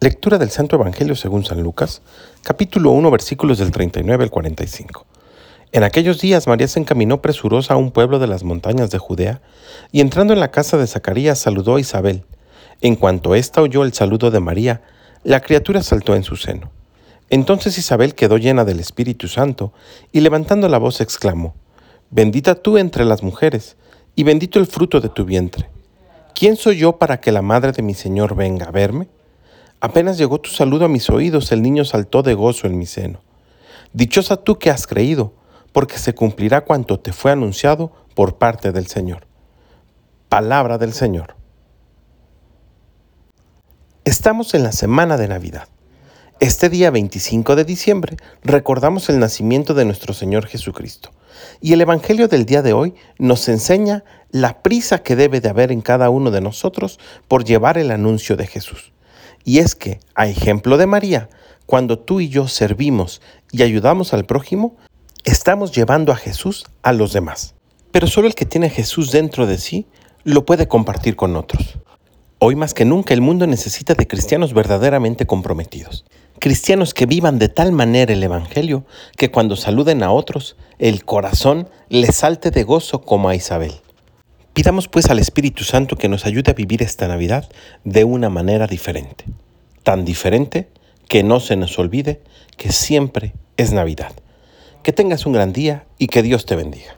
Lectura del Santo Evangelio según San Lucas, capítulo 1, versículos del 39 al 45. En aquellos días María se encaminó presurosa a un pueblo de las montañas de Judea, y entrando en la casa de Zacarías saludó a Isabel. En cuanto ésta oyó el saludo de María, la criatura saltó en su seno. Entonces Isabel quedó llena del Espíritu Santo, y levantando la voz exclamó, Bendita tú entre las mujeres, y bendito el fruto de tu vientre. ¿Quién soy yo para que la madre de mi Señor venga a verme? Apenas llegó tu saludo a mis oídos, el niño saltó de gozo en mi seno. Dichosa tú que has creído, porque se cumplirá cuanto te fue anunciado por parte del Señor. Palabra del Señor. Estamos en la semana de Navidad. Este día 25 de diciembre recordamos el nacimiento de nuestro Señor Jesucristo. Y el Evangelio del día de hoy nos enseña la prisa que debe de haber en cada uno de nosotros por llevar el anuncio de Jesús. Y es que, a ejemplo de María, cuando tú y yo servimos y ayudamos al prójimo, estamos llevando a Jesús a los demás. Pero solo el que tiene Jesús dentro de sí lo puede compartir con otros. Hoy más que nunca el mundo necesita de cristianos verdaderamente comprometidos. Cristianos que vivan de tal manera el Evangelio que cuando saluden a otros, el corazón les salte de gozo como a Isabel. Pidamos pues al Espíritu Santo que nos ayude a vivir esta Navidad de una manera diferente. Tan diferente que no se nos olvide que siempre es Navidad. Que tengas un gran día y que Dios te bendiga.